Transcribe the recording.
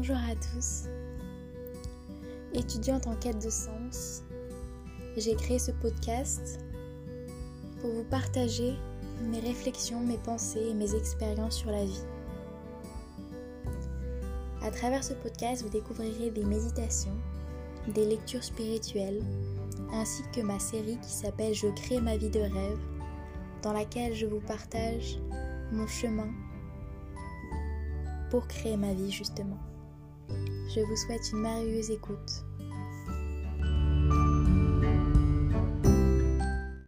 Bonjour à tous. Étudiante en quête de sens, j'ai créé ce podcast pour vous partager mes réflexions, mes pensées et mes expériences sur la vie. À travers ce podcast, vous découvrirez des méditations, des lectures spirituelles, ainsi que ma série qui s'appelle Je crée ma vie de rêve, dans laquelle je vous partage mon chemin pour créer ma vie justement. Je vous souhaite une merveilleuse écoute.